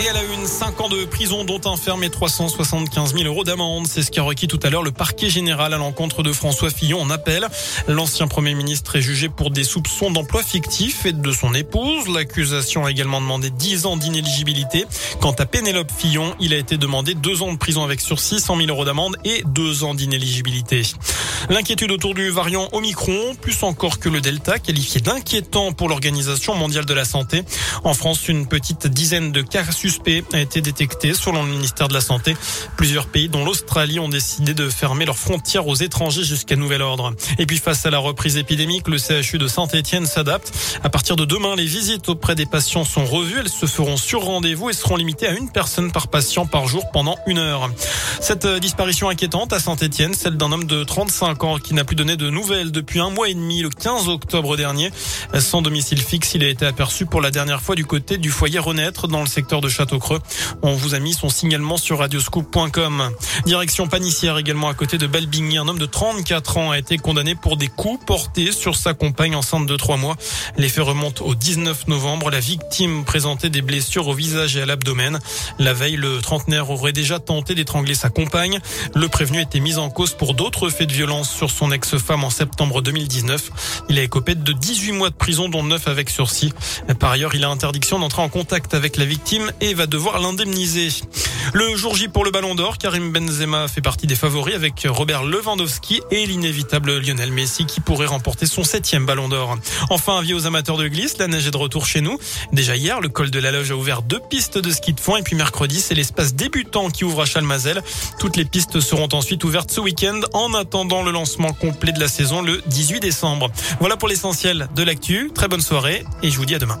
Et elle a eu une 5 ans de prison, dont un ferme et 375 000 euros d'amende. C'est ce qu'a requis tout à l'heure le parquet général à l'encontre de François Fillon en appel. L'ancien Premier ministre est jugé pour des soupçons d'emploi fictif et de son épouse. L'accusation a également demandé 10 ans d'inéligibilité. Quant à Pénélope Fillon, il a été demandé 2 ans de prison avec sursis, 100 000 euros d'amende et 2 ans d'inéligibilité. L'inquiétude autour du variant Omicron, plus encore que le Delta, qualifié d'inquiétant pour l'Organisation mondiale de la santé. En France, une petite dizaine de cas suspects a été détecté selon le ministère de la Santé. Plusieurs pays, dont l'Australie, ont décidé de fermer leurs frontières aux étrangers jusqu'à nouvel ordre. Et puis face à la reprise épidémique, le CHU de Saint-Etienne s'adapte. À partir de demain, les visites auprès des patients sont revues. Elles se feront sur rendez-vous et seront limitées à une personne par patient par jour pendant une heure. Cette disparition inquiétante à Saint-Etienne, celle d'un homme de 35 qui n'a plus donné de nouvelles depuis un mois et demi, le 15 octobre dernier. Sans domicile fixe, il a été aperçu pour la dernière fois du côté du foyer Renaître dans le secteur de Château-Creux. On vous a mis son signalement sur radioscoop.com. Direction Panissière également à côté de Belbigny. Un homme de 34 ans a été condamné pour des coups portés sur sa compagne enceinte de 3 mois. Les faits remontent au 19 novembre. La victime présentait des blessures au visage et à l'abdomen. La veille, le trentenaire aurait déjà tenté d'étrangler sa compagne. Le prévenu était mis en cause pour d'autres faits de violence sur son ex-femme en septembre 2019. Il a écopé de 18 mois de prison, dont 9 avec sursis. Par ailleurs, il a interdiction d'entrer en contact avec la victime et va devoir l'indemniser. Le jour J pour le Ballon d'Or, Karim Benzema fait partie des favoris avec Robert Lewandowski et l'inévitable Lionel Messi qui pourrait remporter son septième Ballon d'Or. Enfin, avis aux amateurs de glisse, la neige est de retour chez nous. Déjà hier, le col de la Loge a ouvert deux pistes de ski de fond et puis mercredi, c'est l'espace débutant qui ouvre à Chalmazel. Toutes les pistes seront ensuite ouvertes ce week-end en attendant le lancement complet de la saison le 18 décembre. Voilà pour l'essentiel de l'actu. Très bonne soirée et je vous dis à demain.